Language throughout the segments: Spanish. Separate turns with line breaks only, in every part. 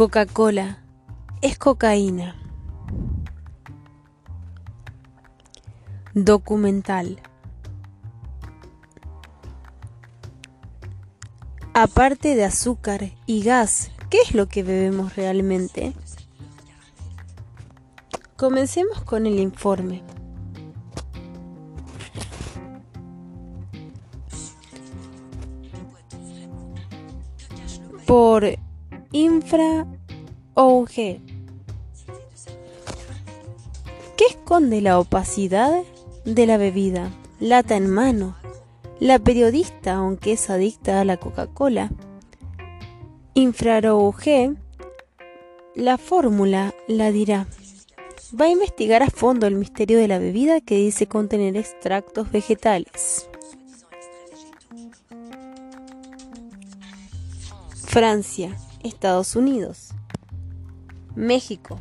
Coca-Cola es cocaína. Documental. Aparte de azúcar y gas, ¿qué es lo que bebemos realmente? Comencemos con el informe. Por Infra OG. ¿Qué esconde la opacidad de la bebida? Lata en mano. La periodista, aunque es adicta a la Coca-Cola. OG, la fórmula la dirá. Va a investigar a fondo el misterio de la bebida que dice contener extractos vegetales. Francia. Estados Unidos. México.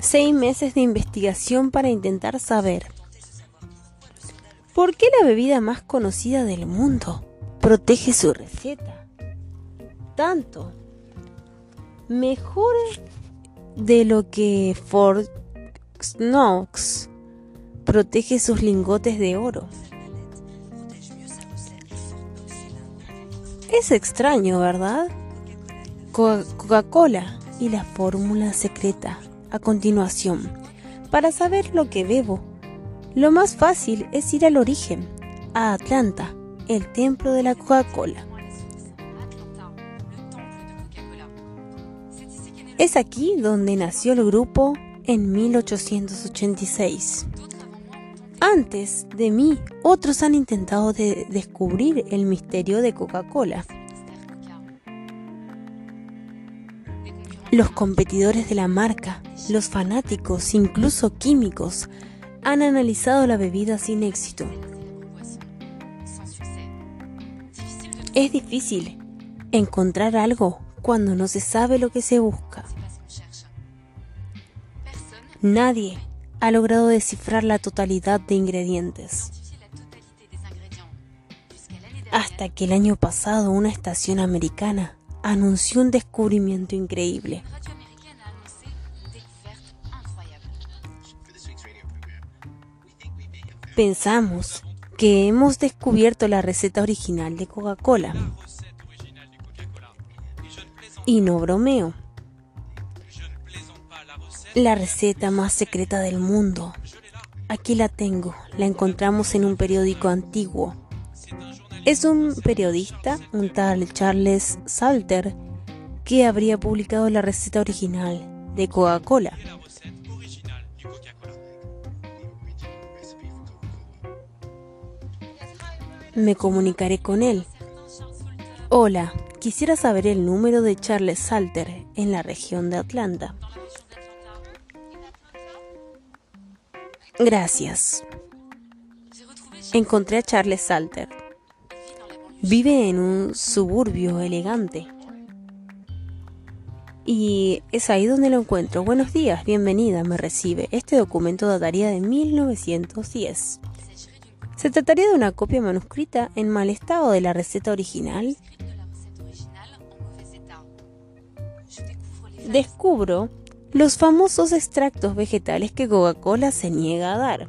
Seis meses de investigación para intentar saber por qué la bebida más conocida del mundo protege su receta. Tanto. Mejor de lo que Fort Knox protege sus lingotes de oro. Es extraño, ¿verdad? Coca-Cola y la fórmula secreta a continuación. Para saber lo que bebo, lo más fácil es ir al origen, a Atlanta, el templo de la Coca-Cola. Es aquí donde nació el grupo en 1886. Antes de mí, otros han intentado descubrir el misterio de Coca-Cola. Los competidores de la marca, los fanáticos, incluso químicos, han analizado la bebida sin éxito. Es difícil encontrar algo cuando no se sabe lo que se busca. Nadie ha logrado descifrar la totalidad de ingredientes. Hasta que el año pasado una estación americana anunció un descubrimiento increíble. Pensamos que hemos descubierto la receta original de Coca-Cola. Y no bromeo la receta más secreta del mundo. Aquí la tengo, la encontramos en un periódico antiguo. Es un periodista, un tal Charles Salter, que habría publicado la receta original de Coca-Cola. Me comunicaré con él. Hola, quisiera saber el número de Charles Salter en la región de Atlanta. Gracias. Encontré a Charles Salter. Vive en un suburbio elegante. Y es ahí donde lo encuentro. Buenos días, bienvenida, me recibe. Este documento dataría de 1910. Se trataría de una copia manuscrita en mal estado de la receta original. Descubro los famosos extractos vegetales que Coca-Cola se niega a dar.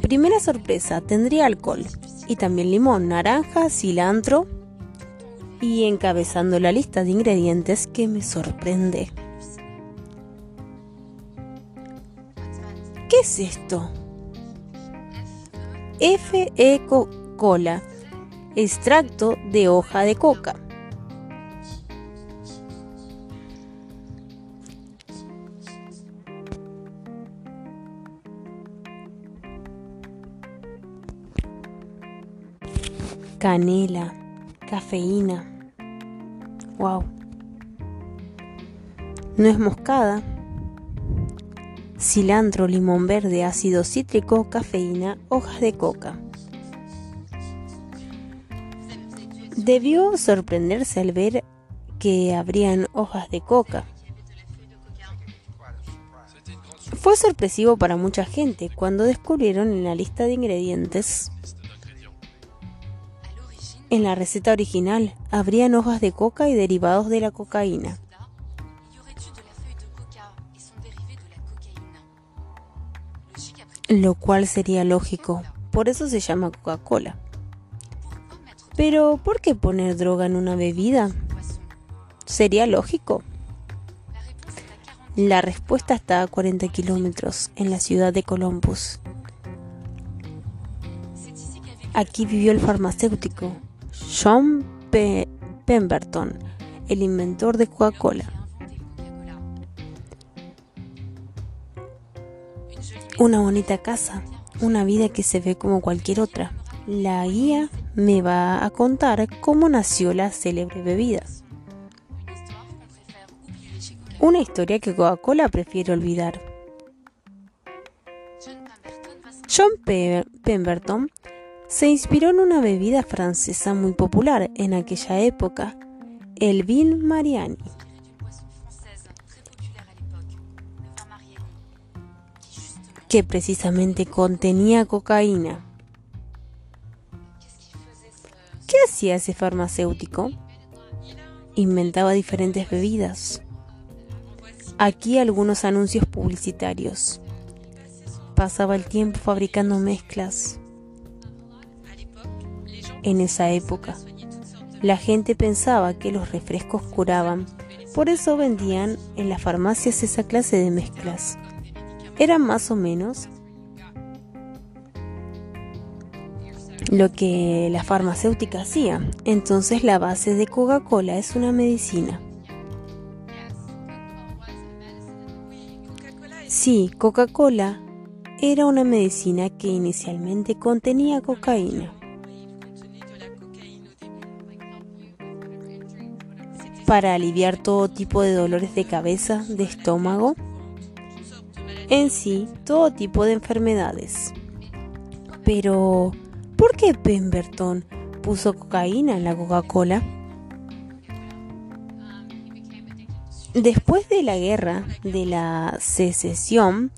Primera sorpresa, tendría alcohol y también limón, naranja, cilantro y encabezando la lista de ingredientes que me sorprende. ¿Qué es esto? F.E. Cola, extracto de hoja de coca. Canela, cafeína. Wow. Nuez moscada, cilantro, limón verde, ácido cítrico, cafeína, hojas de coca. Debió sorprenderse al ver que habrían hojas de coca. Fue sorpresivo para mucha gente cuando descubrieron en la lista de ingredientes En la receta original habrían hojas de coca y derivados de la cocaína. Lo cual sería lógico, por eso se llama Coca-Cola. Pero, ¿por qué poner droga en una bebida? ¿Sería lógico? La respuesta está a 40 kilómetros, en la ciudad de Columbus. Aquí vivió el farmacéutico John Pemberton, el inventor de Coca-Cola. Una bonita casa, una vida que se ve como cualquier otra. La guía me va a contar cómo nació la célebre bebida. Una historia que Coca-Cola prefiere olvidar. John Pemberton se inspiró en una bebida francesa muy popular en aquella época, el vin Mariani. que precisamente contenía cocaína. ¿Qué hacía ese farmacéutico? Inventaba diferentes bebidas. Aquí algunos anuncios publicitarios. Pasaba el tiempo fabricando mezclas. En esa época, la gente pensaba que los refrescos curaban, por eso vendían en las farmacias esa clase de mezclas. Era más o menos lo que la farmacéutica hacía. Entonces la base de Coca-Cola es una medicina. Sí, Coca-Cola era una medicina que inicialmente contenía cocaína. Para aliviar todo tipo de dolores de cabeza, de estómago, en sí todo tipo de enfermedades. Pero, ¿por qué Pemberton puso cocaína en la Coca-Cola? Después de la guerra de la secesión,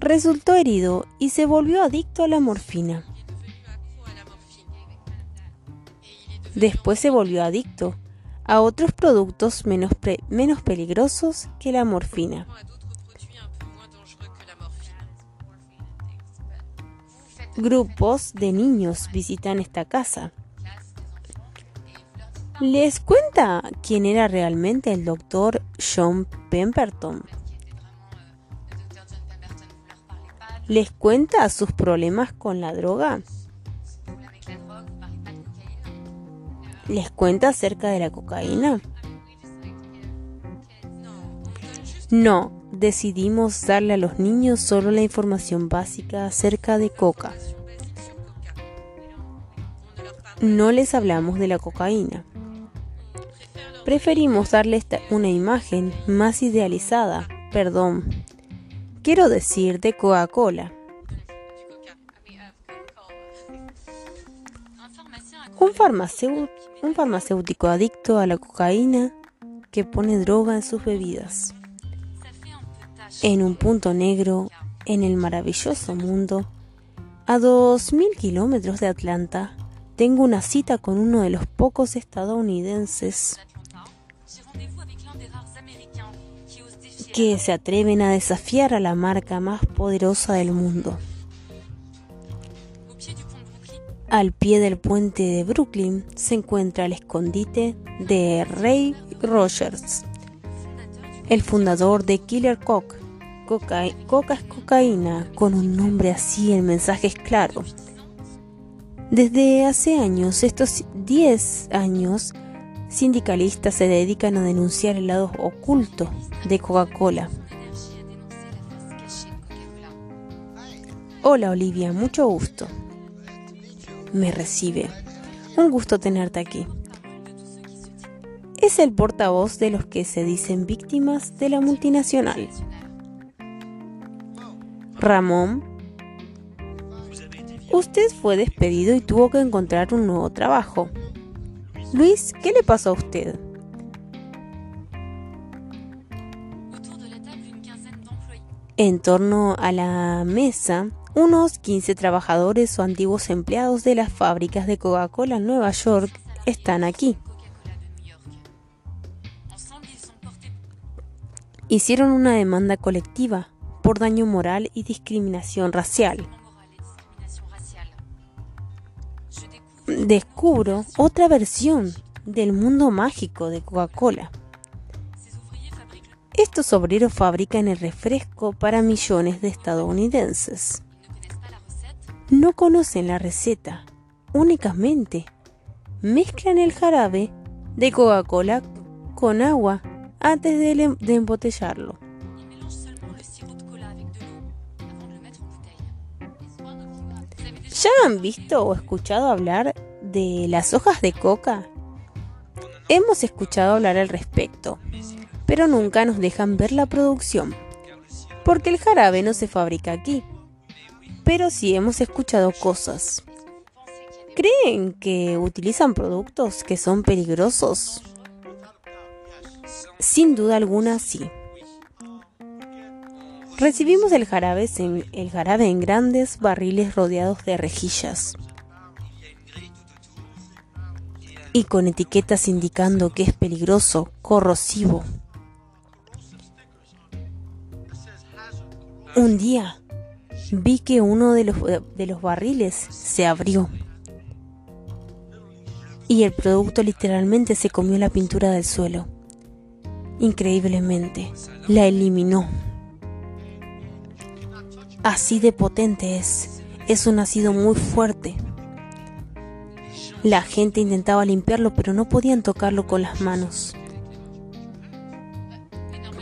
resultó herido y se volvió adicto a la morfina. Después se volvió adicto a otros productos menos, menos peligrosos que la morfina. grupos de niños visitan esta casa. Les cuenta quién era realmente el doctor John Pemberton. Les cuenta sus problemas con la droga. Les cuenta acerca de la cocaína. No, decidimos darle a los niños solo la información básica acerca de coca. No les hablamos de la cocaína. Preferimos darles una imagen más idealizada, perdón, quiero decir de Coca-Cola. Un farmacéutico, un farmacéutico adicto a la cocaína que pone droga en sus bebidas en un punto negro en el maravilloso mundo, a dos mil kilómetros de Atlanta, tengo una cita con uno de los pocos estadounidenses que se atreven a desafiar a la marca más poderosa del mundo. Al pie del puente de Brooklyn se encuentra el escondite de Ray Rogers, el fundador de Killer Coke, Coca, coca es cocaína, con un nombre así el mensaje es claro. Desde hace años, estos 10 años, sindicalistas se dedican a denunciar el lado oculto de Coca-Cola. Hola Olivia, mucho gusto. Me recibe. Un gusto tenerte aquí. Es el portavoz de los que se dicen víctimas de la multinacional. Ramón, usted fue despedido y tuvo que encontrar un nuevo trabajo. Luis, ¿qué le pasó a usted? En torno a la mesa, unos 15 trabajadores o antiguos empleados de las fábricas de Coca-Cola en Nueva York están aquí. Hicieron una demanda colectiva por daño moral y discriminación racial. Descubro otra versión del mundo mágico de Coca-Cola. Estos obreros fabrican el refresco para millones de estadounidenses. No conocen la receta, únicamente mezclan el jarabe de Coca-Cola con agua antes de, de embotellarlo. ¿Ya han visto o escuchado hablar de las hojas de coca? Hemos escuchado hablar al respecto, pero nunca nos dejan ver la producción, porque el jarabe no se fabrica aquí. Pero sí hemos escuchado cosas. ¿Creen que utilizan productos que son peligrosos? Sin duda alguna, sí. Recibimos el jarabe, en, el jarabe en grandes barriles rodeados de rejillas y con etiquetas indicando que es peligroso, corrosivo. Un día vi que uno de los, de los barriles se abrió y el producto literalmente se comió la pintura del suelo. Increíblemente, la eliminó. Así de potente es. Es un ácido muy fuerte. La gente intentaba limpiarlo, pero no podían tocarlo con las manos.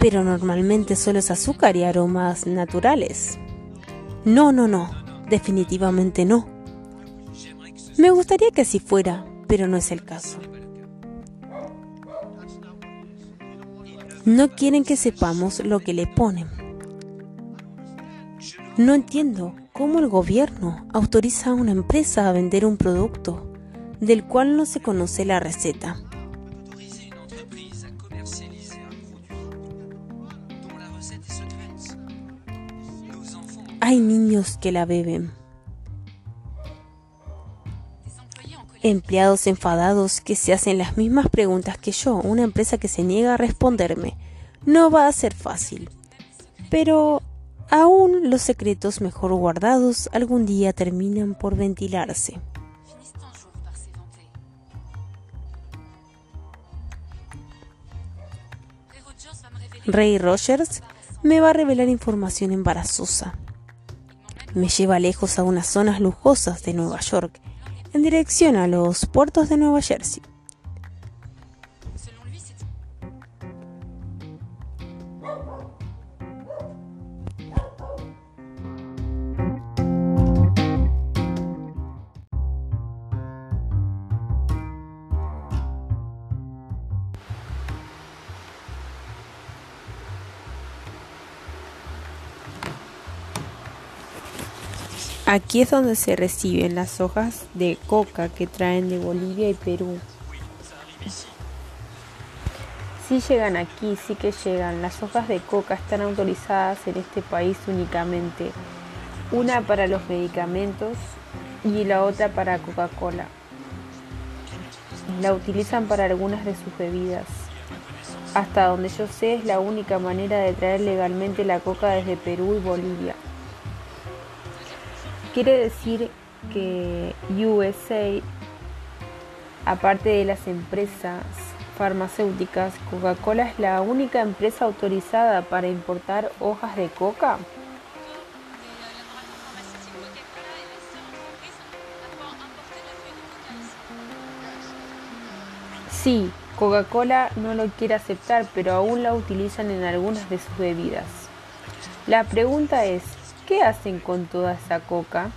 Pero normalmente solo es azúcar y aromas naturales. No, no, no, definitivamente no. Me gustaría que así fuera, pero no es el caso. No quieren que sepamos lo que le ponen. No entiendo cómo el gobierno autoriza a una empresa a vender un producto del cual no se conoce la receta. Hay niños que la beben. Empleados enfadados que se hacen las mismas preguntas que yo, una empresa que se niega a responderme. No va a ser fácil. Pero aún los secretos mejor guardados algún día terminan por ventilarse. Ray Rogers me va a revelar información embarazosa. Me lleva lejos a unas zonas lujosas de Nueva York en dirección a los puertos de Nueva Jersey. Aquí es donde se reciben las hojas de coca que traen de Bolivia y Perú. Si llegan aquí, sí que llegan. Las hojas de coca están autorizadas en este país únicamente. Una para los medicamentos y la otra para Coca-Cola. La utilizan para algunas de sus bebidas. Hasta donde yo sé es la única manera de traer legalmente la coca desde Perú y Bolivia. Quiere decir que USA, aparte de las empresas farmacéuticas, Coca-Cola es la única empresa autorizada para importar hojas de coca. Sí, Coca-Cola no lo quiere aceptar, pero aún la utilizan en algunas de sus bebidas. La pregunta es, ¿Qué hacen con toda esa coca?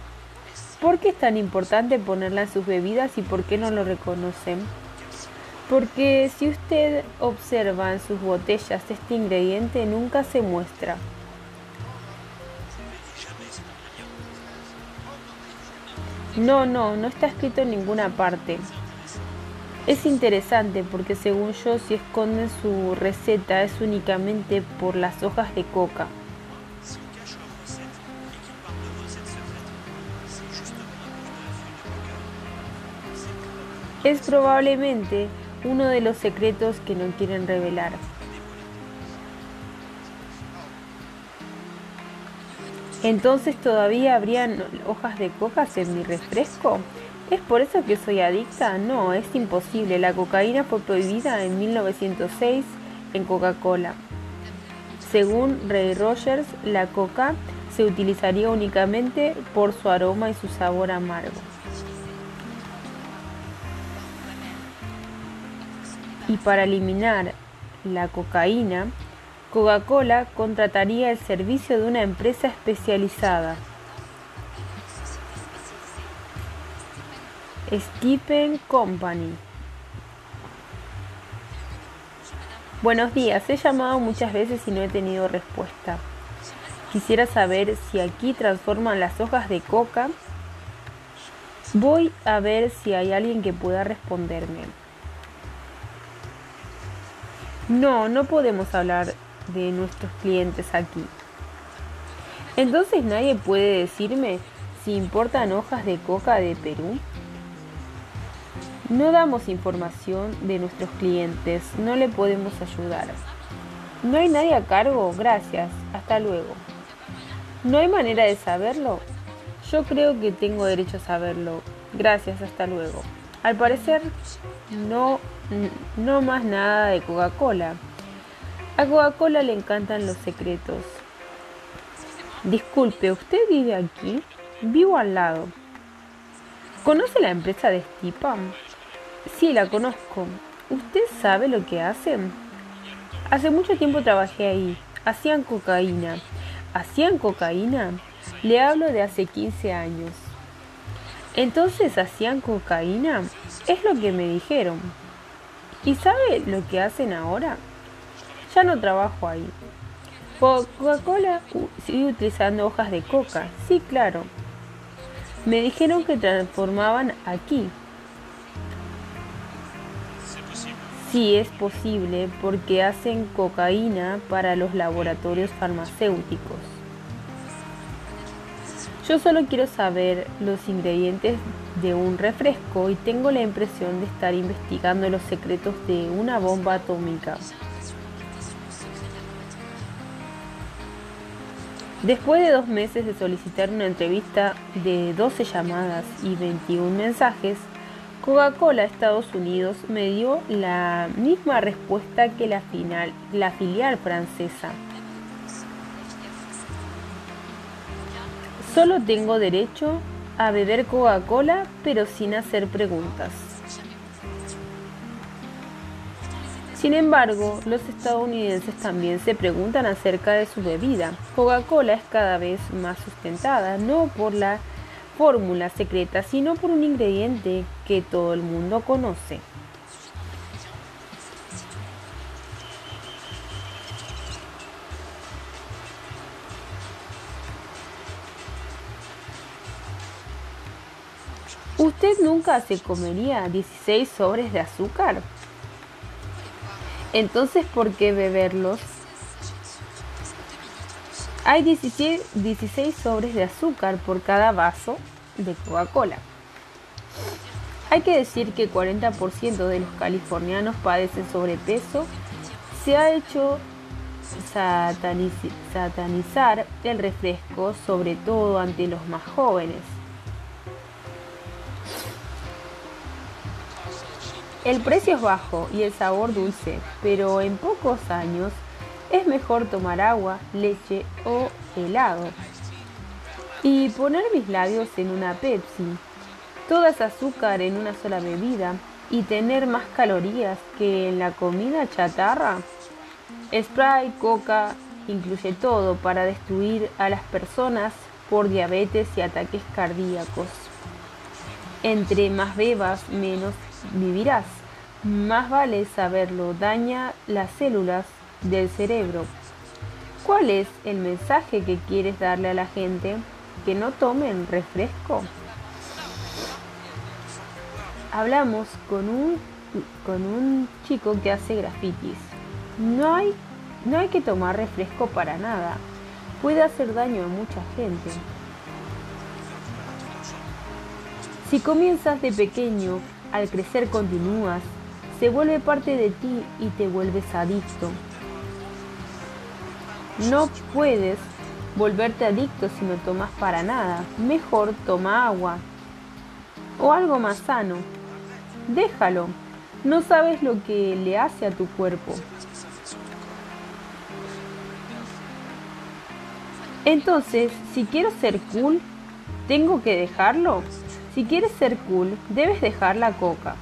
¿Por qué es tan importante ponerla en sus bebidas y por qué no lo reconocen? Porque si usted observa en sus botellas este ingrediente nunca se muestra. No, no, no está escrito en ninguna parte. Es interesante porque según yo si esconden su receta es únicamente por las hojas de coca.
Es probablemente uno de los secretos que no quieren revelar. Entonces todavía habrían hojas de coca en mi refresco. ¿Es por eso que soy adicta? No, es imposible. La cocaína fue prohibida en 1906 en Coca-Cola. Según Ray Rogers, la coca se utilizaría únicamente por su aroma y su sabor amargo. Y para eliminar la cocaína, Coca-Cola contrataría el servicio de una empresa especializada. Stephen Company. Buenos días, he llamado muchas veces y no he tenido respuesta. Quisiera saber si aquí transforman las hojas de coca. Voy a ver si hay alguien que pueda responderme. No, no podemos hablar de nuestros clientes aquí. Entonces nadie puede decirme si importan hojas de coca de Perú. No damos información de nuestros clientes, no le podemos ayudar. ¿No hay nadie a cargo? Gracias, hasta luego. ¿No hay manera de saberlo? Yo creo que tengo derecho a saberlo. Gracias, hasta luego. Al parecer, no, no más nada de Coca-Cola. A Coca-Cola le encantan los secretos. Disculpe, ¿usted vive aquí? Vivo al lado. ¿Conoce la empresa de Stipam? Sí, la conozco. ¿Usted sabe lo que hacen? Hace mucho tiempo trabajé ahí. Hacían cocaína. ¿Hacían cocaína? Le hablo de hace 15 años. Entonces, ¿hacían cocaína? Es lo que me dijeron. ¿Y sabe lo que hacen ahora? Ya no trabajo ahí. Coca-Cola sigue utilizando hojas de coca. Sí, claro. Me dijeron que transformaban aquí. Sí, es posible porque hacen cocaína para los laboratorios farmacéuticos. Yo solo quiero saber los ingredientes de un refresco y tengo la impresión de estar investigando los secretos de una bomba atómica. Después de dos meses de solicitar una entrevista de 12 llamadas y 21 mensajes, Coca-Cola Estados Unidos me dio la misma respuesta que la, final, la filial francesa. Solo tengo derecho a beber Coca-Cola pero sin hacer preguntas. Sin embargo, los estadounidenses también se preguntan acerca de su bebida. Coca-Cola es cada vez más sustentada, no por la fórmula secreta, sino por un ingrediente que todo el mundo conoce. ¿Usted nunca se comería 16 sobres de azúcar? Entonces, ¿por qué beberlos? Hay 16, sobres de azúcar por cada vaso de Coca-Cola. Hay que decir que 40% de los californianos padecen sobrepeso. Se ha hecho satanizar el refresco, sobre todo ante los más jóvenes. El precio es bajo y el sabor dulce, pero en pocos años es mejor tomar agua, leche o helado. Y poner mis labios en una Pepsi. Toda ese azúcar en una sola bebida y tener más calorías que en la comida chatarra. Sprite, coca, incluye todo para destruir a las personas por diabetes y ataques cardíacos. Entre más bebas, menos vivirás. Más vale saberlo, daña las células del cerebro. ¿Cuál es el mensaje que quieres darle a la gente? Que no tomen refresco. Hablamos con un, con un chico que hace grafitis. No hay, no hay que tomar refresco para nada. Puede hacer daño a mucha gente. Si comienzas de pequeño al crecer continúas, se vuelve parte de ti y te vuelves adicto. No puedes volverte adicto si no tomas para nada. Mejor toma agua o algo más sano. Déjalo. No sabes lo que le hace a tu cuerpo. Entonces, si quiero ser cool, ¿tengo que dejarlo? Si quieres ser cool, debes dejar la coca.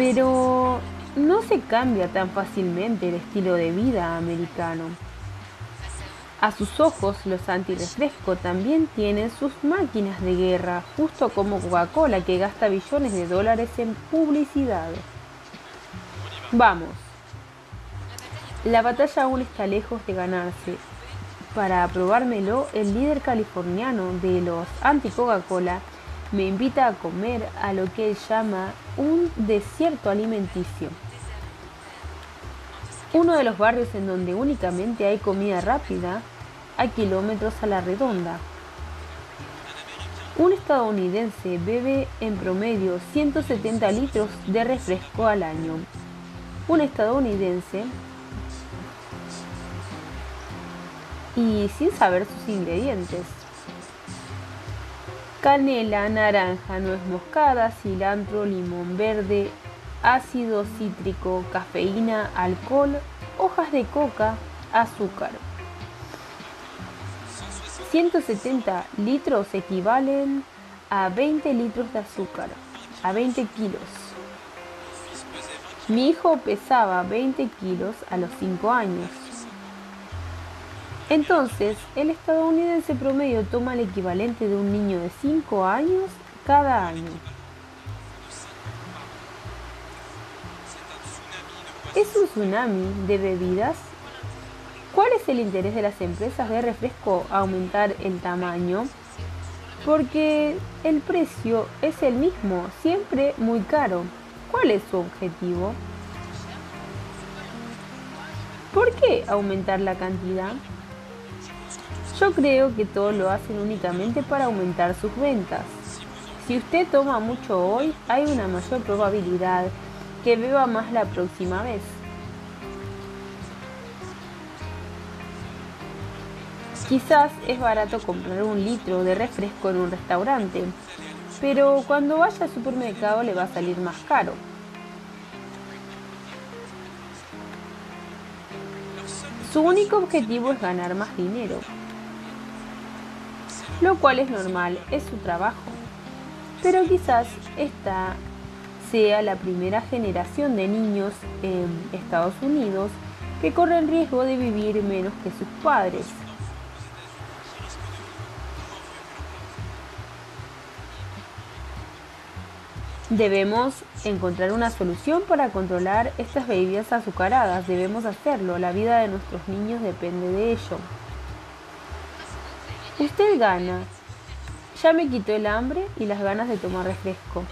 Pero no se cambia tan fácilmente el estilo de vida americano. A sus ojos, los antirrefresco también tienen sus máquinas de guerra, justo como Coca-Cola que gasta billones de dólares en publicidad. Vamos. La batalla aún está lejos de ganarse. Para aprobármelo, el líder californiano de los anti-Coca-Cola me invita a comer a lo que él llama un desierto alimenticio. Uno de los barrios en donde únicamente hay comida rápida a kilómetros a la redonda. Un estadounidense bebe en promedio 170 litros de refresco al año. Un estadounidense y sin saber sus ingredientes canela, naranja, nuez moscada, cilantro, limón verde, ácido cítrico, cafeína, alcohol, hojas de coca, azúcar. 170 litros equivalen a 20 litros de azúcar, a 20 kilos. Mi hijo pesaba 20 kilos a los 5 años. Entonces, el estadounidense promedio toma el equivalente de un niño de 5 años cada año. ¿Es un tsunami de bebidas? ¿Cuál es el interés de las empresas de refresco a aumentar el tamaño? Porque el precio es el mismo, siempre muy caro. ¿Cuál es su objetivo? ¿Por qué aumentar la cantidad? Yo creo que todos lo hacen únicamente para aumentar sus ventas. Si usted toma mucho hoy, hay una mayor probabilidad que beba más la próxima vez. Quizás es barato comprar un litro de refresco en un restaurante, pero cuando vaya al supermercado le va a salir más caro. Su único objetivo es ganar más dinero lo cual es normal, es su trabajo. Pero quizás esta sea la primera generación de niños en Estados Unidos que corren riesgo de vivir menos que sus padres. Debemos encontrar una solución para controlar estas bebidas azucaradas. Debemos hacerlo. La vida de nuestros niños depende de ello. Usted gana. Ya me quitó el hambre y las ganas de tomar refresco.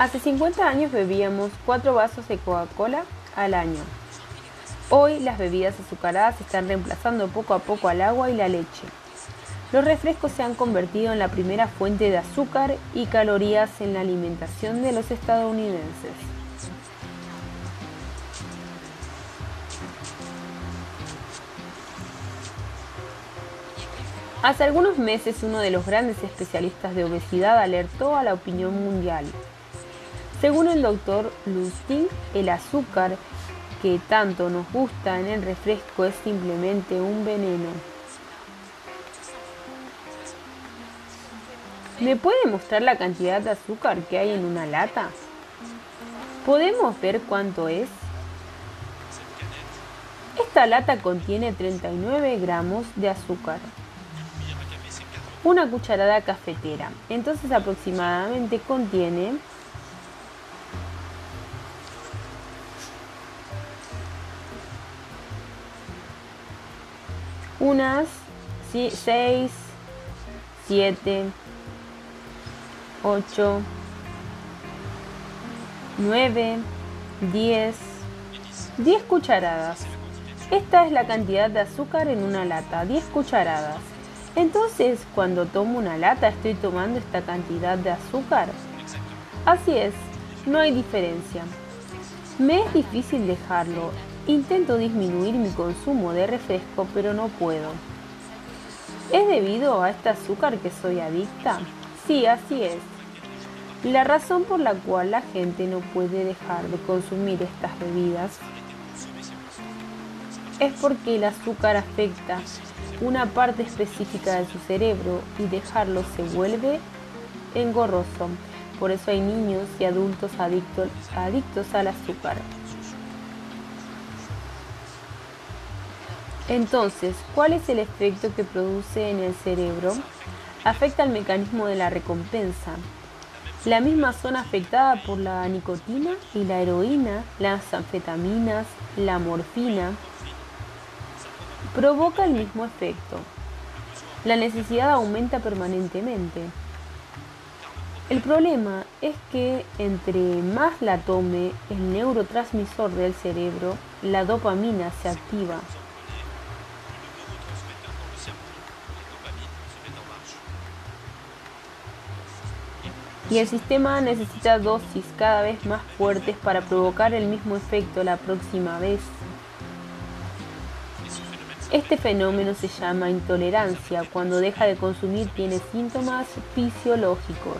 Hace 50 años bebíamos 4 vasos de Coca-Cola al año. Hoy las bebidas azucaradas están reemplazando poco a poco al agua y la leche. Los refrescos se han convertido en la primera fuente de azúcar y calorías en la alimentación de los estadounidenses. Hace algunos meses uno de los grandes especialistas de obesidad alertó a la opinión mundial según el doctor Lustig, el azúcar que tanto nos gusta en el refresco es simplemente un veneno. ¿Me puede mostrar la cantidad de azúcar que hay en una lata? ¿Podemos ver cuánto es? Esta lata contiene 39 gramos de azúcar. Una cucharada cafetera. Entonces aproximadamente contiene Unas 6, 7, 8, 9, 10, 10 cucharadas. Esta es la cantidad de azúcar en una lata, 10 cucharadas. Entonces, cuando tomo una lata, estoy tomando esta cantidad de azúcar. Así es, no hay diferencia. Me es difícil dejarlo. Intento disminuir mi consumo de refresco, pero no puedo. ¿Es debido a este azúcar que soy adicta? Sí, así es. La razón por la cual la gente no puede dejar de consumir estas bebidas es porque el azúcar afecta una parte específica de su cerebro y dejarlo se vuelve engorroso. Por eso hay niños y adultos adictos, adictos al azúcar. Entonces, ¿cuál es el efecto que produce en el cerebro? Afecta al mecanismo de la recompensa. La misma zona afectada por la nicotina y la heroína, las anfetaminas, la morfina, provoca el mismo efecto. La necesidad aumenta permanentemente. El problema es que entre más la tome el neurotransmisor del cerebro, la dopamina se activa. Y el sistema necesita dosis cada vez más fuertes para provocar el mismo efecto la próxima vez. Este fenómeno se llama intolerancia. Cuando deja de consumir tiene síntomas fisiológicos.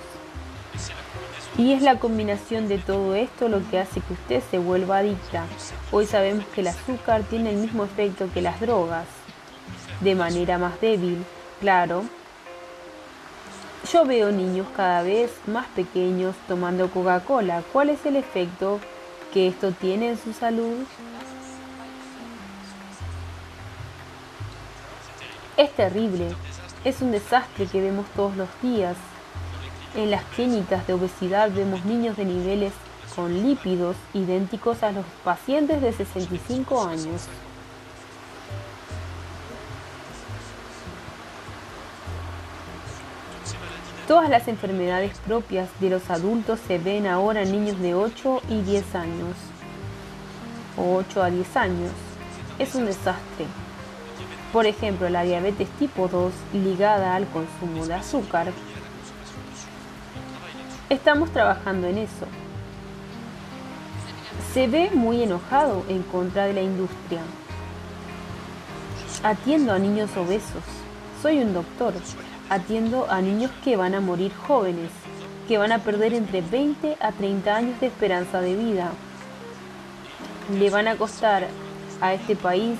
Y es la combinación de todo esto lo que hace que usted se vuelva adicta. Hoy sabemos que el azúcar tiene el mismo efecto que las drogas, de manera más débil, claro. Yo veo niños cada vez más pequeños tomando Coca-Cola. ¿Cuál es el efecto que esto tiene en su salud? Es terrible, es un desastre que vemos todos los días. En las clínicas de obesidad vemos niños de niveles con lípidos idénticos a los pacientes de 65 años. Todas las enfermedades propias de los adultos se ven ahora en niños de 8 y 10 años. O 8 a 10 años. Es un desastre. Por ejemplo, la diabetes tipo 2 ligada al consumo de azúcar Estamos trabajando en eso. Se ve muy enojado en contra de la industria. Atiendo a niños obesos. Soy un doctor. Atiendo a niños que van a morir jóvenes, que van a perder entre 20 a 30 años de esperanza de vida. Le van a costar a este país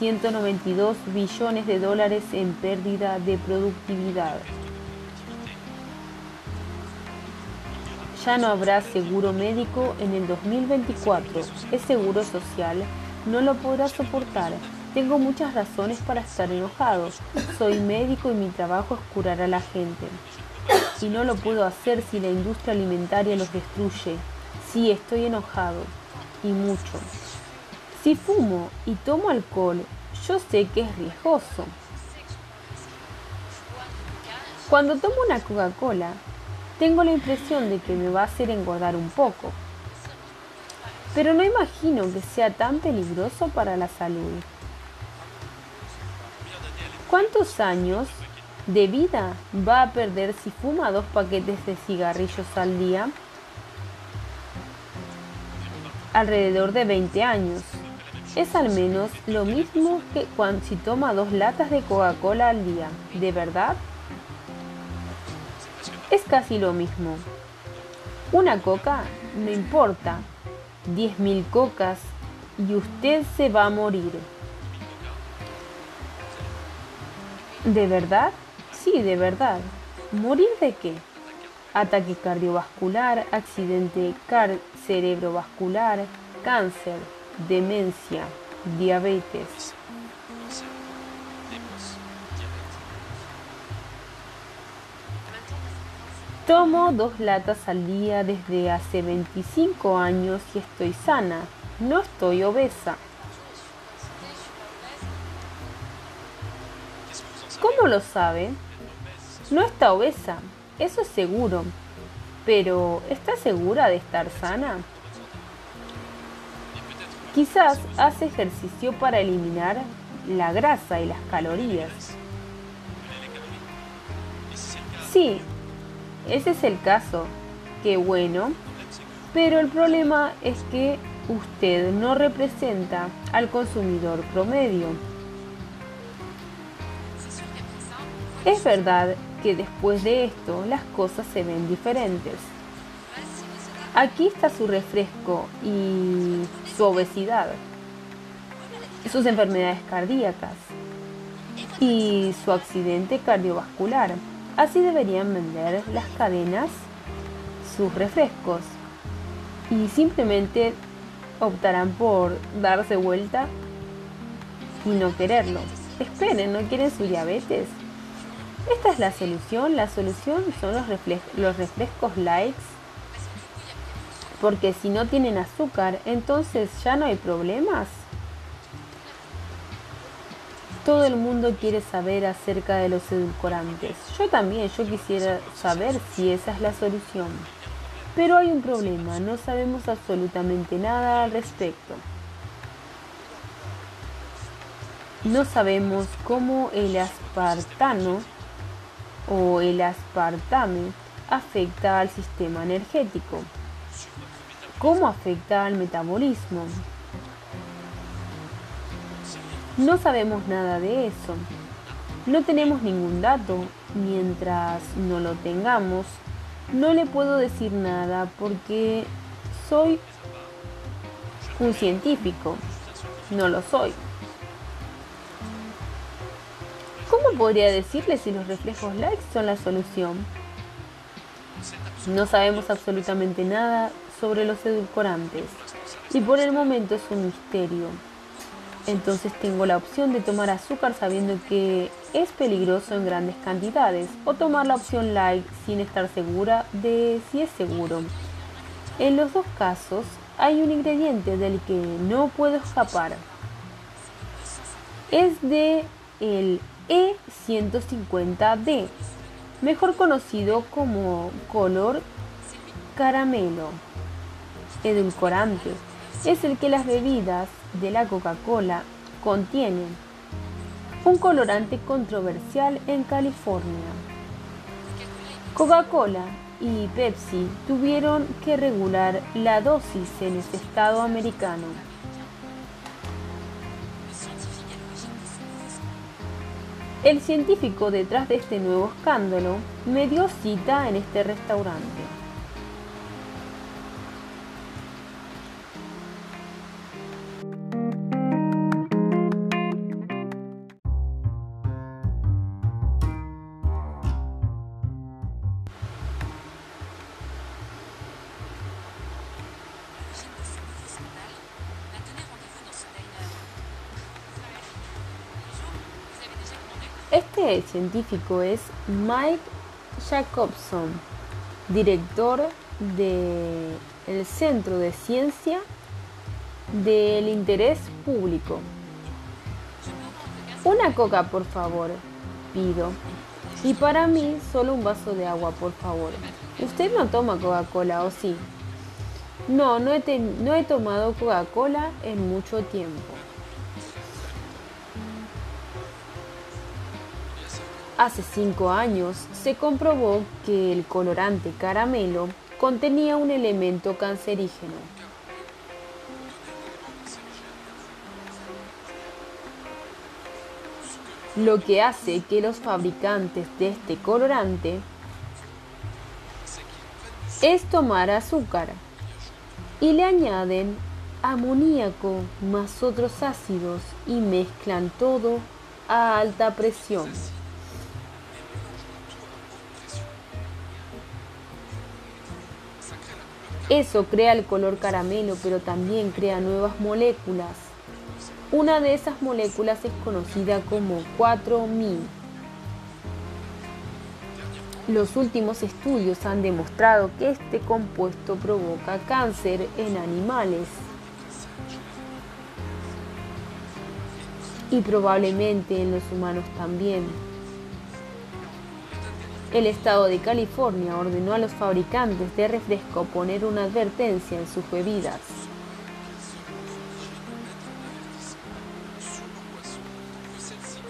192 billones de dólares en pérdida de productividad. Ya no habrá seguro médico en el 2024. Es seguro social. No lo podrá soportar. Tengo muchas razones para estar enojado. Soy médico y mi trabajo es curar a la gente. Y no lo puedo hacer si la industria alimentaria los destruye. Sí, estoy enojado. Y mucho. Si fumo y tomo alcohol, yo sé que es riesgoso. Cuando tomo una Coca-Cola, tengo la impresión de que me va a hacer engordar un poco. Pero no imagino que sea tan peligroso para la salud. ¿Cuántos años de vida va a perder si fuma dos paquetes de cigarrillos al día? Alrededor de 20 años. Es al menos lo mismo que cuando si toma dos latas de Coca-Cola al día. ¿De verdad? Es casi lo mismo. Una coca, no importa. 10.000 cocas y usted se va a morir. ¿De verdad? Sí, de verdad. ¿Morir de qué? Ataque cardiovascular, accidente cerebrovascular, cáncer, demencia, diabetes. Tomo dos latas al día desde hace 25 años y estoy sana, no estoy obesa. ¿Cómo lo sabe? No está obesa, eso es seguro. Pero, ¿está segura de estar sana? Quizás hace ejercicio para eliminar la grasa y las calorías. Sí, ese es el caso. Qué bueno. Pero el problema es que usted no representa al consumidor promedio. Es verdad que después de esto las cosas se ven diferentes. Aquí está su refresco y su obesidad, sus enfermedades cardíacas y su accidente cardiovascular. Así deberían vender las cadenas sus refrescos y simplemente optarán por darse vuelta y no quererlo. Esperen, ¿no quieren su diabetes? Esta es la solución. La solución son los, refrescos likes. Porque si no tienen azúcar, entonces ya no hay problemas. Todo el mundo quiere saber acerca de los edulcorantes. Yo también, yo quisiera saber si esa es la solución. Pero hay un problema, no sabemos absolutamente nada al respecto. No sabemos cómo el aspartano o el aspartame afecta al sistema energético. ¿Cómo afecta al metabolismo? No sabemos nada de eso. No tenemos ningún dato. Mientras no lo tengamos, no le puedo decir nada porque soy un científico. No lo soy. ¿Cómo podría decirle si los reflejos likes son la solución? No sabemos absolutamente nada sobre los edulcorantes y por el momento es un misterio. Entonces tengo la opción de tomar azúcar sabiendo que es peligroso en grandes cantidades o tomar la opción light sin estar segura de si es seguro. En los dos casos hay un ingrediente del que no puedo escapar. Es de el E150D, mejor conocido como color caramelo edulcorante. Es el que las bebidas de la Coca-Cola contienen un colorante controversial en California. Coca-Cola y Pepsi tuvieron que regular la dosis en ese estado americano. El científico detrás de este nuevo escándalo me dio cita en este restaurante. Científico es Mike Jacobson, director del Centro de Ciencia del Interés Público. Una coca, por favor, pido. Y para mí, solo un vaso de agua, por favor. ¿Usted no toma Coca-Cola o sí? No, no he, no he tomado Coca-Cola en mucho tiempo. Hace cinco años se comprobó que el colorante caramelo contenía un elemento cancerígeno. Lo que hace que los fabricantes de este colorante es tomar azúcar y le añaden amoníaco más otros ácidos y mezclan todo a alta presión. Eso crea el color caramelo, pero también crea nuevas moléculas. Una de esas moléculas es conocida como 4-Mi. Los últimos estudios han demostrado que este compuesto provoca cáncer en animales y probablemente en los humanos también. El estado de California ordenó a los fabricantes de refresco poner una advertencia en sus bebidas.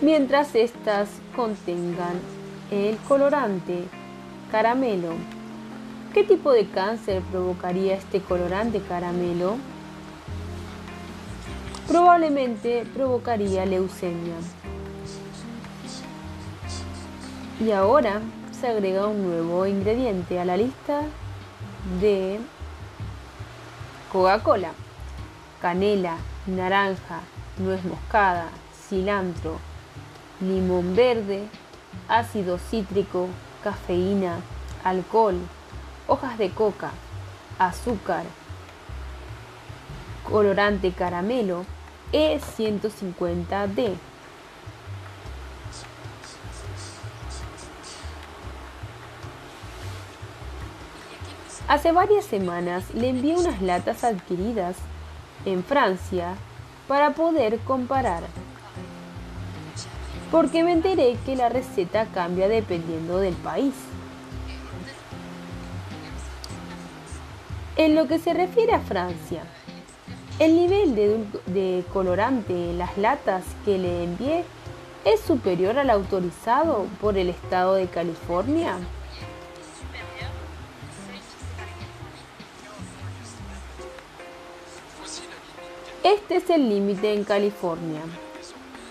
Mientras éstas contengan el colorante caramelo. ¿Qué tipo de cáncer provocaría este colorante caramelo? Probablemente provocaría leucemia. Y ahora se agrega un nuevo ingrediente a la lista de Coca-Cola. Canela, naranja, nuez moscada, cilantro, limón verde, ácido cítrico, cafeína, alcohol, hojas de coca, azúcar, colorante caramelo E150D. Hace varias semanas le envié unas latas adquiridas en Francia para poder comparar. Porque me enteré que la receta cambia dependiendo del país. En lo que se refiere a Francia, el nivel de, de, colorante en las latas que le envié es superior al autorizado por el estado de California. Este es el límite en California.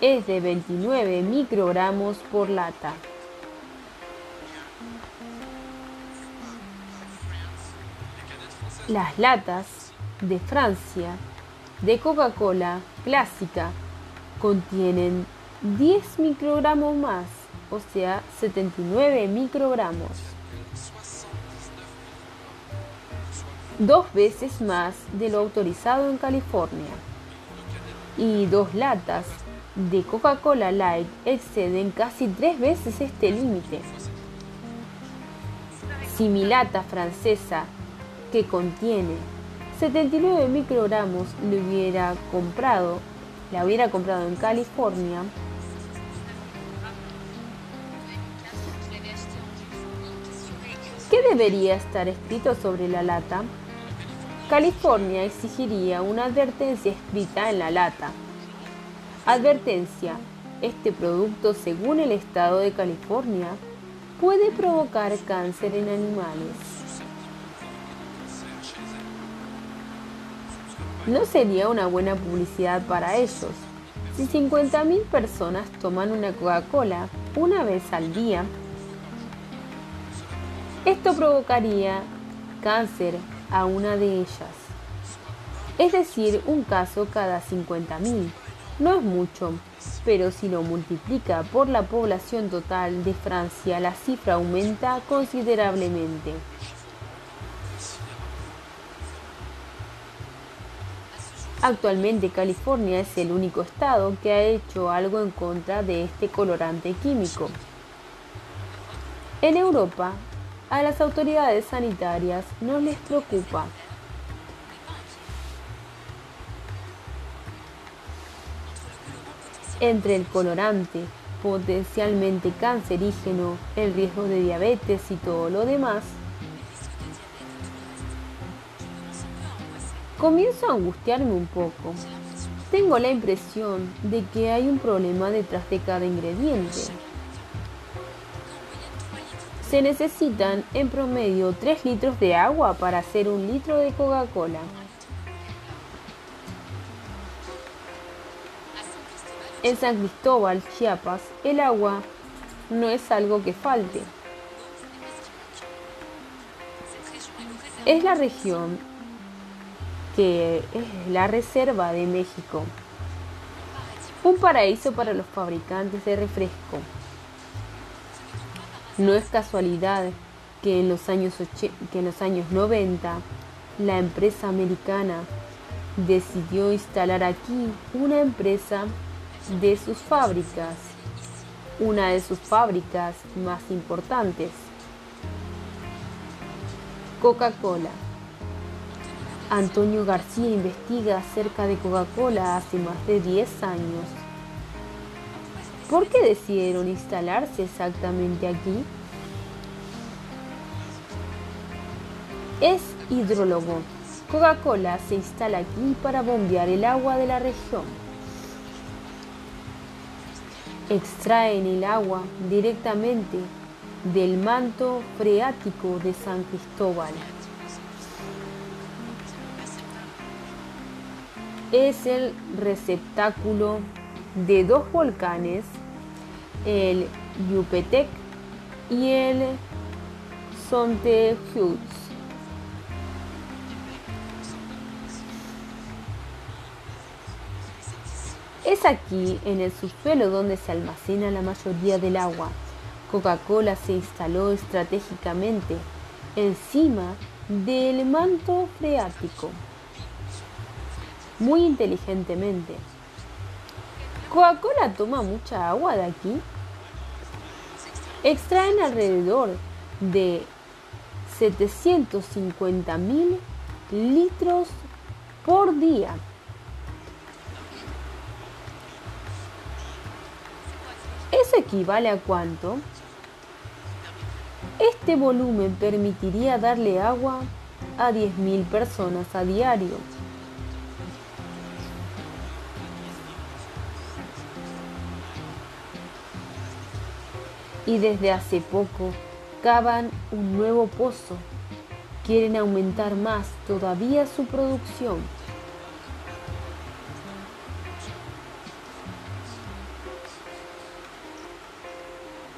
Es de 29 microgramos por lata. Las latas de Francia de Coca-Cola clásica contienen 10 microgramos más, o sea, 79 microgramos. Dos veces más de lo autorizado en California. Y dos latas de Coca-Cola Light exceden casi tres veces este límite. Si mi lata francesa, que contiene 79 microgramos, le hubiera comprado, la hubiera comprado en California, ¿qué debería estar escrito sobre la lata? California exigiría una advertencia escrita en la lata. Advertencia. Este producto, según el estado de California, puede provocar cáncer en animales. No sería una buena publicidad para ellos. Si 50.000 personas toman una Coca-Cola una vez al día, esto provocaría cáncer a una de ellas. Es decir, un caso cada 50.000. No es mucho, pero si lo multiplica por la población total de Francia, la cifra aumenta considerablemente. Actualmente California es el único estado que ha hecho algo en contra de este colorante químico. En Europa, a las autoridades sanitarias no les preocupa. Entre el colorante potencialmente cancerígeno, el riesgo de diabetes y todo lo demás, comienzo a angustiarme un poco. Tengo la impresión de que hay un problema detrás de cada ingrediente se necesitan en promedio 3 litros de agua para hacer un litro de Coca-Cola. En San Cristóbal, Chiapas, el agua no es algo que falte. Es la región que es la reserva de México, un paraíso para los fabricantes de refresco. No es casualidad que en los años, que en los años 90 la empresa americana decidió instalar aquí una empresa de sus fábricas, una de sus fábricas más importantes, Coca-Cola. Antonio García investiga acerca de Coca-Cola hace más de 10 años ¿Por qué decidieron instalarse exactamente aquí? Es hidrólogo. Coca-Cola se instala aquí para bombear el agua de la región. Extraen el agua directamente del manto freático de San Cristóbal. Es el receptáculo de dos volcanes, el Yupetec y el Sontejutz. Es aquí, en el subsuelo, donde se almacena la mayoría del agua. Coca-Cola se instaló estratégicamente encima del manto freático, muy inteligentemente. Coca-Cola toma mucha agua de aquí. Extraen alrededor de 750 mil litros por día. ¿Eso equivale a cuánto? Este volumen permitiría darle agua a 10.000 personas a diario. Y desde hace poco cavan un nuevo pozo. Quieren aumentar más todavía su producción.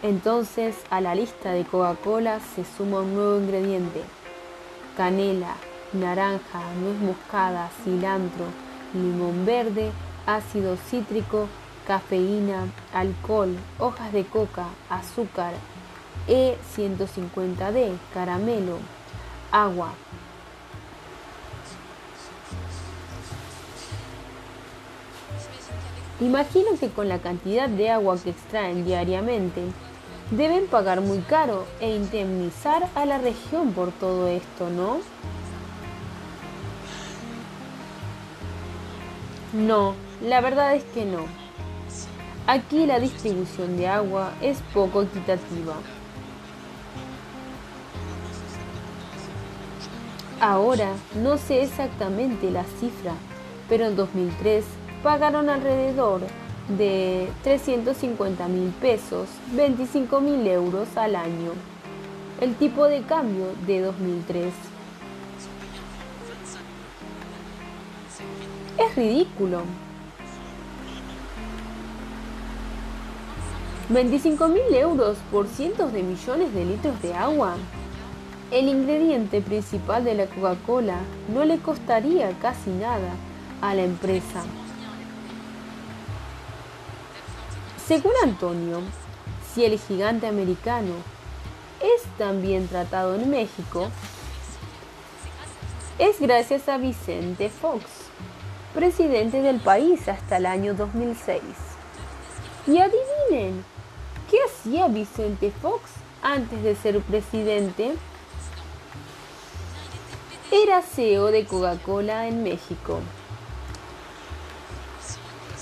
Entonces a la lista de Coca-Cola se suma un nuevo ingrediente. Canela, naranja, nuez moscada, cilantro, limón verde, ácido cítrico, cafeína, alcohol, hojas de coca, azúcar, E150D, caramelo, agua. Imagino que con la cantidad de agua que extraen diariamente, deben pagar muy caro e indemnizar a la región por todo esto, ¿no? No, la verdad es que no. Aquí la distribución de agua es poco equitativa. Ahora no sé exactamente la cifra, pero en 2003 pagaron alrededor de 350 mil pesos, 25 mil euros al año. El tipo de cambio de 2003. Es ridículo. 25 mil euros por cientos de millones de litros de agua. El ingrediente principal de la Coca-Cola no le costaría casi nada a la empresa. Según Antonio, si el gigante americano es tan bien tratado en México, es gracias a Vicente Fox, presidente del país hasta el año 2006. Y adivinen, ¿Qué hacía Vicente Fox antes de ser presidente? Era CEO de Coca-Cola en México.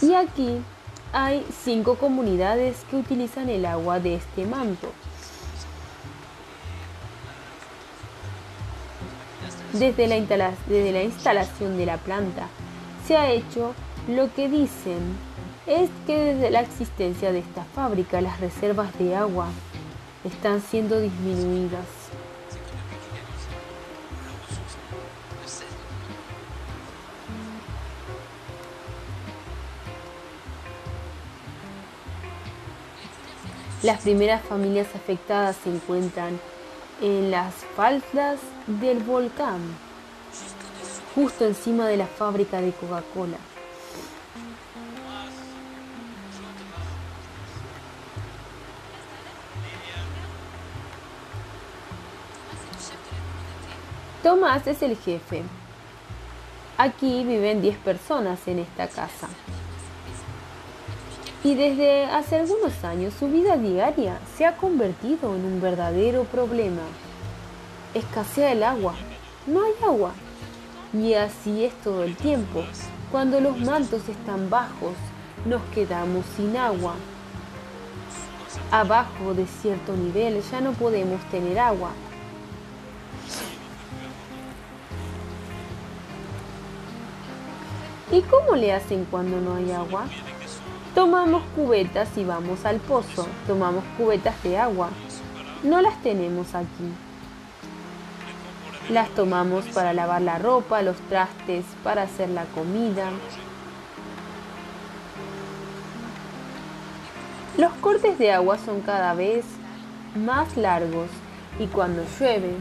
Y aquí hay cinco comunidades que utilizan el agua de este manto. Desde la, desde la instalación de la planta se ha hecho lo que dicen es que desde la existencia de esta fábrica las reservas de agua están siendo disminuidas. Las primeras familias afectadas se encuentran en las faldas del volcán, justo encima de la fábrica de Coca-Cola. Tomás es el jefe. Aquí viven 10 personas en esta casa. Y desde hace algunos años su vida diaria se ha convertido en un verdadero problema. Escasea el agua. No hay agua. Y así es todo el tiempo. Cuando los mantos están bajos, nos quedamos sin agua. Abajo de cierto nivel ya no podemos tener agua ¿Y cómo le hacen cuando no hay agua? Tomamos cubetas y vamos al pozo. Tomamos cubetas de agua. No las tenemos aquí. Las tomamos para lavar la ropa, los trastes, para hacer la comida. Los cortes de agua son cada vez más largos y cuando llueve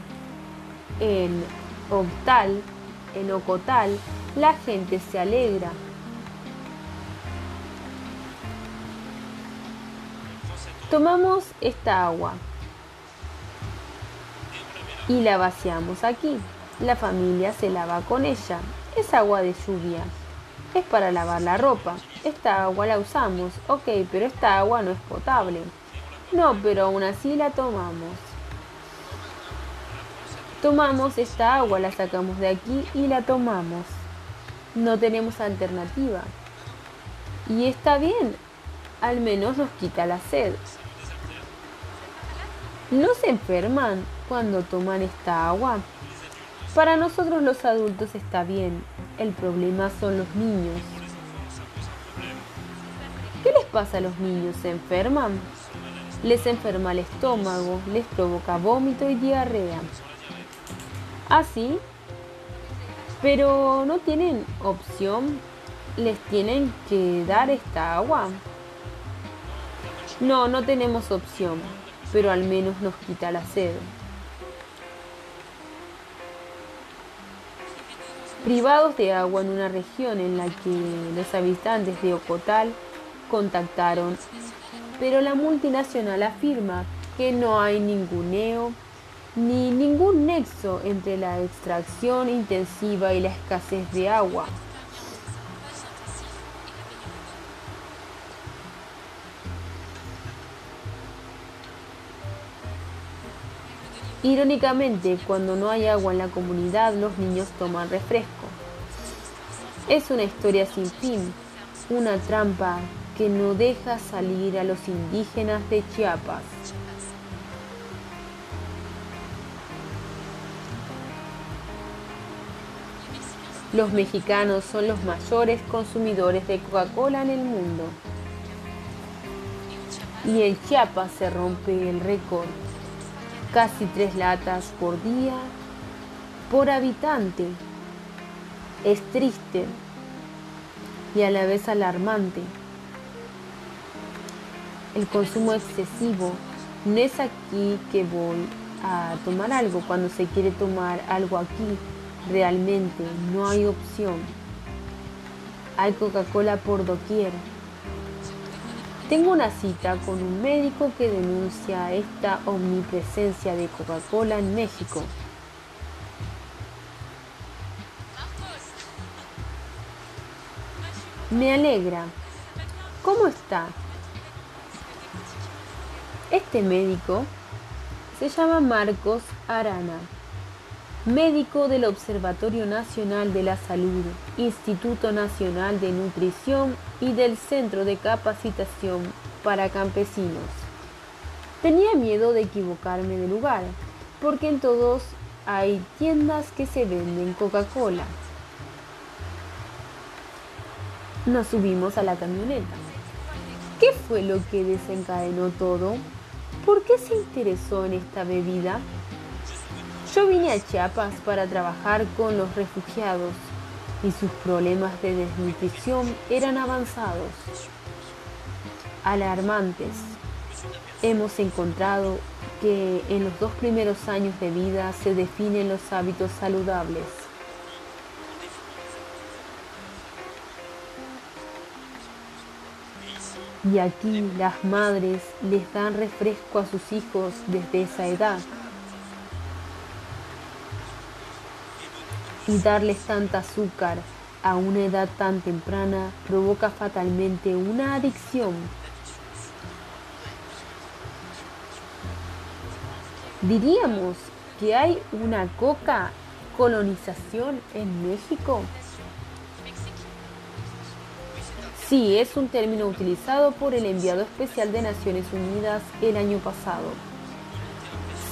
en Octal, en Ocotal, la gente se alegra. Tomamos esta agua y la vaciamos aquí. La familia se lava con ella. Es agua de lluvia. Es para lavar la ropa. Esta agua la usamos. Ok, pero esta agua no es potable. No, pero aún así la tomamos. Tomamos esta agua, la sacamos de aquí y la tomamos. No tenemos alternativa. Y está bien, al menos nos quita la sed. ¿No se enferman cuando toman esta agua? Para nosotros los adultos está bien, el problema son los niños. ¿Qué les pasa a los niños? ¿Se enferman? Les enferma el estómago, les provoca vómito y diarrea. Así, pero no tienen opción, les tienen que dar esta agua. No, no tenemos opción, pero al menos nos quita la sed. Privados de agua en una región en la que los habitantes de Ocotal contactaron, pero la multinacional afirma que no hay ningún neo ni ningún nexo entre la extracción intensiva y la escasez de agua. Irónicamente, cuando no hay agua en la comunidad, los niños toman refresco. Es una historia sin fin, una trampa que no deja salir a los indígenas de Chiapas. Los mexicanos son los mayores consumidores de Coca-Cola en el mundo. Y en Chiapas se rompe el récord. Casi tres latas por día por habitante. Es triste y a la vez alarmante. El consumo excesivo no es aquí que voy a tomar algo cuando se quiere tomar algo aquí Realmente no hay opción. Hay Coca-Cola por doquier. Tengo una cita con un médico que denuncia esta omnipresencia de Coca-Cola en México. Me alegra. ¿Cómo está? Este médico se llama Marcos Arana médico del Observatorio Nacional de la Salud, Instituto Nacional de Nutrición y del Centro de Capacitación para Campesinos. Tenía miedo de equivocarme de lugar, porque en todos hay tiendas que se venden Coca-Cola. Nos subimos a la camioneta. ¿Qué fue lo que desencadenó todo? ¿Por qué se interesó en esta bebida? Yo vine a Chiapas para trabajar con los refugiados y sus problemas de desnutrición eran avanzados, alarmantes. Hemos encontrado que en los dos primeros años de vida se definen los hábitos saludables. Y aquí las madres les dan refresco a sus hijos desde esa edad. Darles tanta azúcar a una edad tan temprana provoca fatalmente una adicción. Diríamos que hay una coca colonización en México. Sí, es un término utilizado por el enviado especial de Naciones Unidas el año pasado.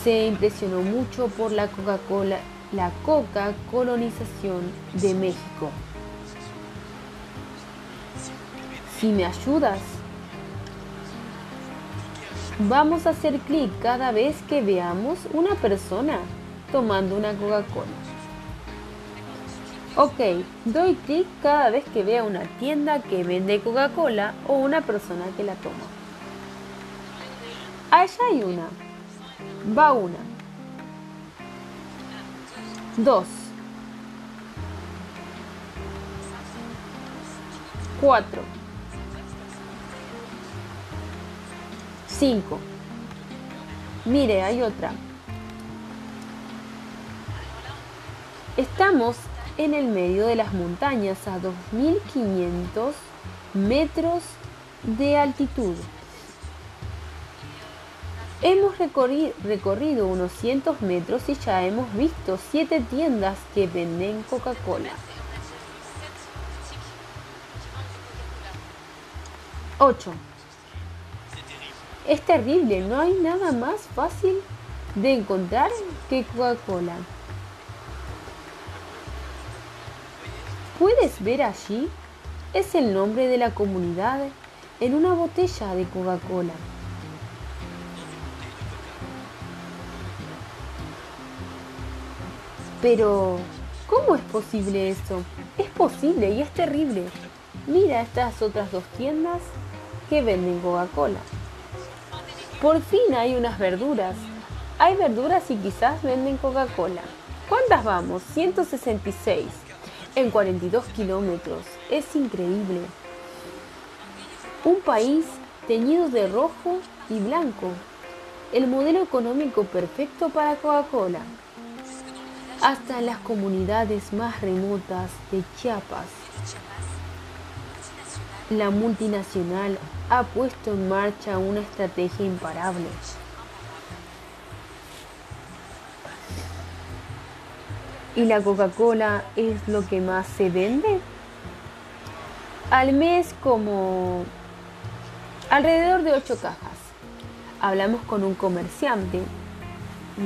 Se impresionó mucho por la Coca-Cola la coca colonización de México. Si me ayudas, vamos a hacer clic cada vez que veamos una persona tomando una Coca-Cola. Ok, doy clic cada vez que vea una tienda que vende Coca-Cola o una persona que la toma. Allá hay una. Va una. Dos. Cuatro. Cinco. Mire, hay otra. Estamos en el medio de las montañas a 2.500 metros de altitud. Hemos recorrido unos cientos metros y ya hemos visto siete tiendas que venden Coca-Cola. 8. Es terrible, no hay nada más fácil de encontrar que Coca-Cola. ¿Puedes ver allí? Es el nombre de la comunidad en una botella de Coca-Cola. Pero, ¿cómo es posible eso? Es posible y es terrible. Mira estas otras dos tiendas que venden Coca-Cola. Por fin hay unas verduras. Hay verduras y quizás venden Coca-Cola. ¿Cuántas vamos? 166 en 42 kilómetros. Es increíble. Un país teñido de rojo y blanco. El modelo económico perfecto para Coca-Cola. Hasta las comunidades más remotas de Chiapas. La multinacional ha puesto en marcha una estrategia imparable ¿Y la Coca-Cola es lo que más se vende? Al mes como alrededor de 8 cajas. Hablamos con un comerciante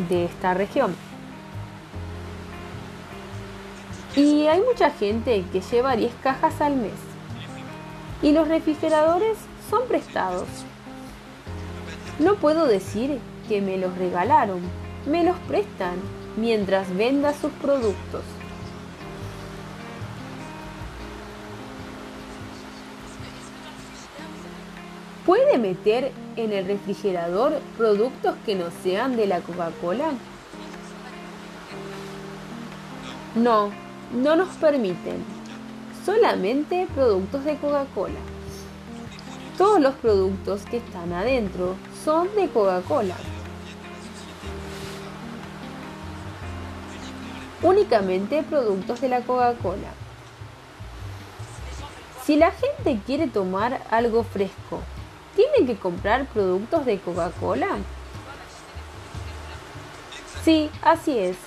de esta región. Y hay mucha gente que lleva 10 cajas al mes. Y los refrigeradores son prestados. No puedo decir que me los regalaron, me los prestan mientras venda sus productos. ¿Puede meter en el refrigerador productos que no sean de la Coca-Cola? No, no nos permiten. Solamente productos de Coca-Cola. Todos los productos que están adentro son de Coca-Cola. únicamente productos de la Coca-Cola. Si la gente quiere tomar algo fresco, ¿tiene que comprar productos de Coca-Cola? Sí, así es.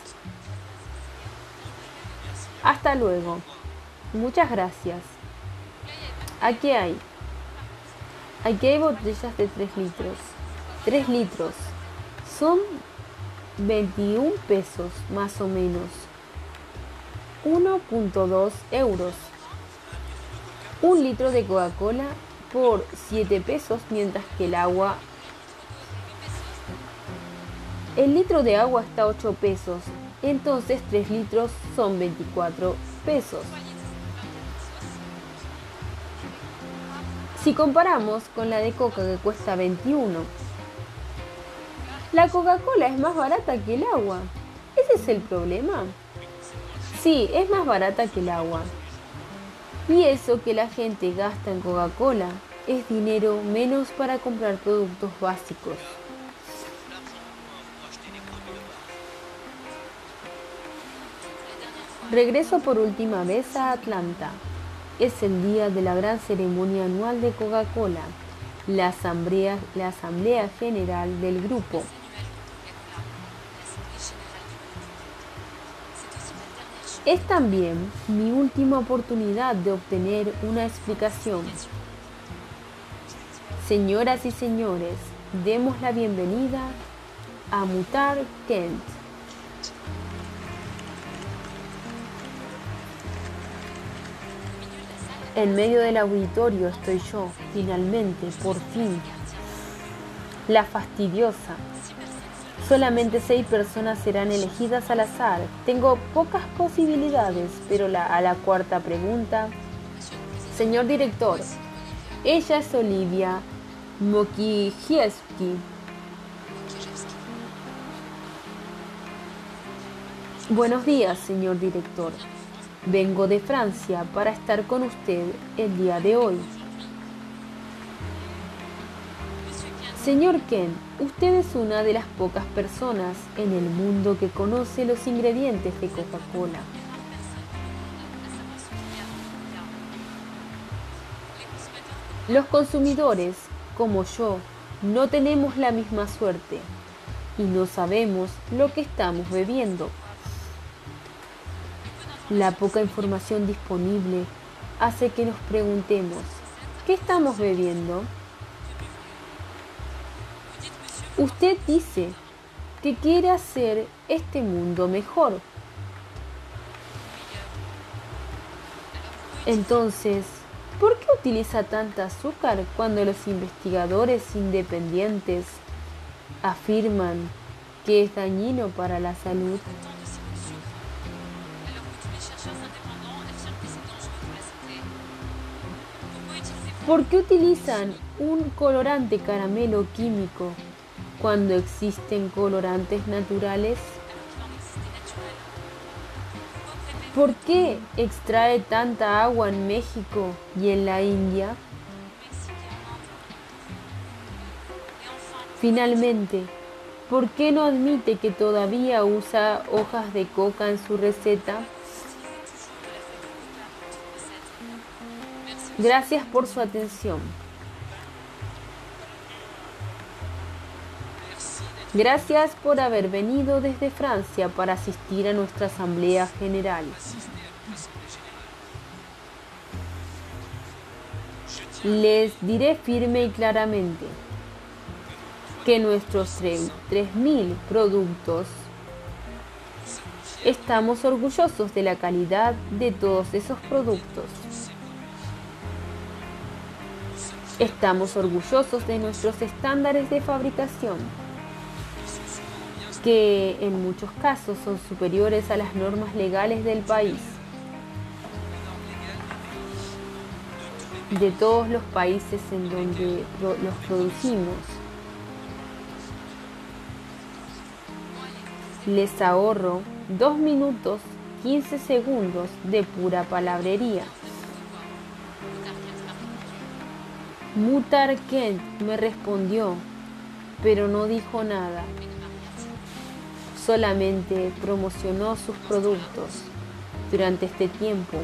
Hasta luego. Muchas gracias. Aquí hay. Aquí hay botellas de 3 litros. 3 litros. Son 21 pesos más o menos. 1.2 euros. Un litro de Coca-Cola por 7 pesos, mientras que el agua... El litro de agua está a 8 pesos, entonces 3 litros son 24 pesos. Si comparamos con la de Coca que cuesta 21, la Coca-Cola es más barata que el agua. ¿Ese es el problema? Sí, es más barata que el agua. Y eso que la gente gasta en Coca-Cola es dinero menos para comprar productos básicos. Regreso por última vez a Atlanta. Es el día de la gran ceremonia anual de Coca-Cola la asamblea, general del grupo. Es también mi última oportunidad de obtener una explicación. Señoras y señores, demos la bienvenida a Mutar Kent. En medio del auditorio estoy yo, finalmente, por fin. La fastidiosa. Solamente seis personas serán elegidas al azar. Tengo pocas posibilidades, pero a la cuarta pregunta. Señor director, ella es Olivia Mokijewski. Buenos días, señor director. Vengo de Francia para estar con usted el día de hoy. Señor Ken, usted es una de las pocas personas en el mundo que conoce los ingredientes de Coca-Cola. Los consumidores, como yo, no tenemos la misma suerte y no sabemos lo que estamos bebiendo. La poca información disponible hace que nos preguntemos, ¿qué estamos bebiendo? Usted dice que quiere hacer este mundo mejor. Entonces, ¿por qué utiliza tanta azúcar cuando los investigadores independientes afirman que es dañino para la salud? ¿Por qué utilizan un colorante caramelo químico cuando existen colorantes naturales? ¿Por qué extrae tanta agua en México y en la India? Finalmente, ¿por qué no admite que todavía usa hojas de coca en su receta? Gracias por su atención. Gracias por haber venido desde Francia para asistir a nuestra Asamblea General. Les diré firme y claramente que nuestros 3.000 productos estamos orgullosos de la calidad de todos esos productos. Estamos orgullosos de nuestros estándares de fabricación, que en muchos casos son superiores a las normas legales del país. de todos los países en donde los producimos. Les ahorro 2 minutos 15 segundos de pura palabrería. Mutar Kent me respondió, pero no dijo nada. Solamente promocionó sus productos. Durante este tiempo,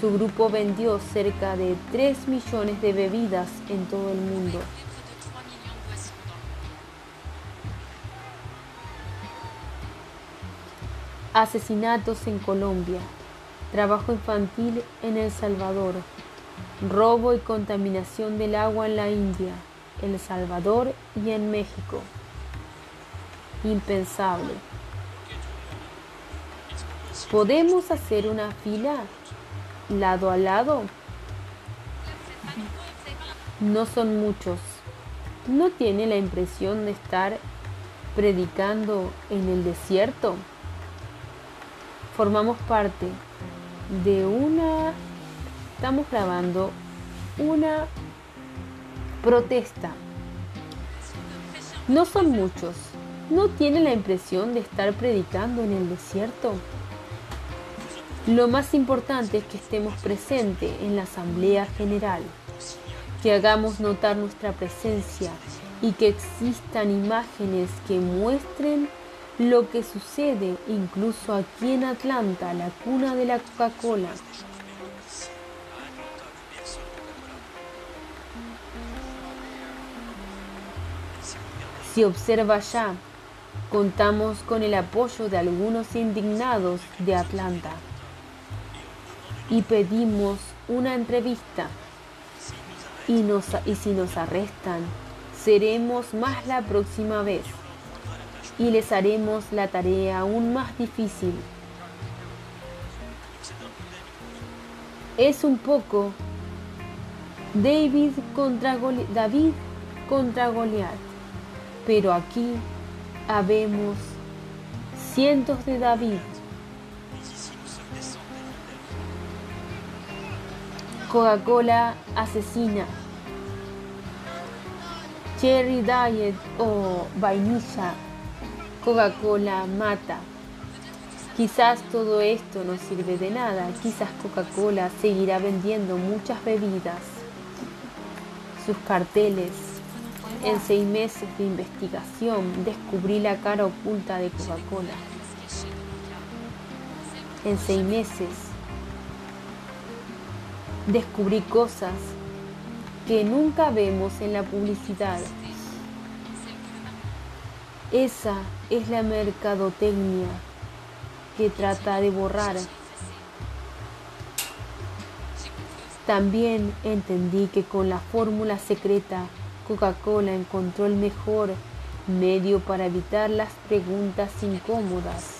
su grupo vendió cerca de 3 millones de bebidas en todo el mundo. Asesinatos en Colombia, trabajo infantil en El Salvador, robo y contaminación del agua en la India, El Salvador y en México. Impensable. ¿Podemos hacer una fila lado a lado? No son muchos. ¿No tiene la impresión de estar predicando en el desierto? Formamos parte de una estamos grabando una protesta. No son muchos. ¿No tienen la impresión de estar predicando en el desierto? Lo más importante es que estemos presentes en la Asamblea General, que hagamos notar nuestra presencia y que existan imágenes que muestren lo que sucede incluso aquí en Atlanta, la cuna de la Coca-Cola. Si observa ya, contamos con el apoyo de algunos indignados de Atlanta y pedimos una entrevista. Y, si nos arrestan, seremos más la próxima vez y les haremos la tarea aún más difícil. Es un poco David contra, David contra Goliat. Pero aquí habemos cientos de David. Coca-Cola asesina. Cherry Diet o vainilla. Coca-Cola mata. Quizás todo esto no sirve de nada, quizás Coca-Cola seguirá vendiendo muchas bebidas. Sus carteles. En seis meses de investigación descubrí la cara oculta de Coca-Cola. En seis meses descubrí cosas que nunca vemos en la publicidad. Esa es la mercadotecnia que trata de borrar. También entendí que con la fórmula secreta Coca-Cola encontró el mejor medio para evitar las preguntas incómodas.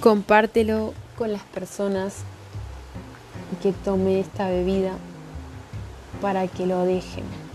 Compártelo con las personas que tomen esta bebida para que lo dejen.